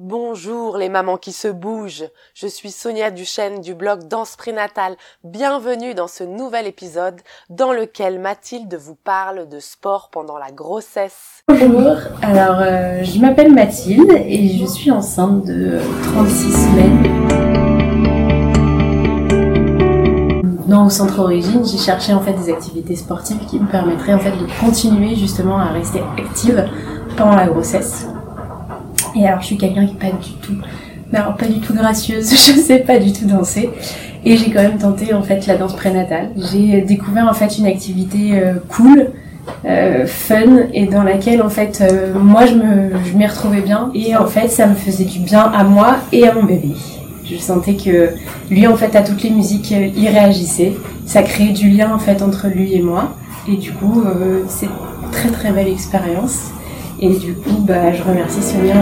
Bonjour les mamans qui se bougent. Je suis Sonia Duchesne du blog Danse Prénatale. Bienvenue dans ce nouvel épisode dans lequel Mathilde vous parle de sport pendant la grossesse. Bonjour, alors euh, je m'appelle Mathilde et je suis enceinte de 36 semaines. Dans au centre origine, j'ai cherché en fait des activités sportives qui me permettraient en fait de continuer justement à rester active pendant la grossesse. Et alors, je suis quelqu'un qui est pas du tout, non, pas du tout gracieuse, je sais pas du tout danser. Et j'ai quand même tenté en fait la danse prénatale. J'ai découvert en fait une activité euh, cool, euh, fun et dans laquelle en fait euh, moi je me je m'y retrouvais bien et en fait ça me faisait du bien à moi et à mon bébé. Je sentais que lui en fait à toutes les musiques il réagissait, ça créait du lien en fait entre lui et moi et du coup c'est très très belle expérience. Et du coup, bah, je remercie Sonia.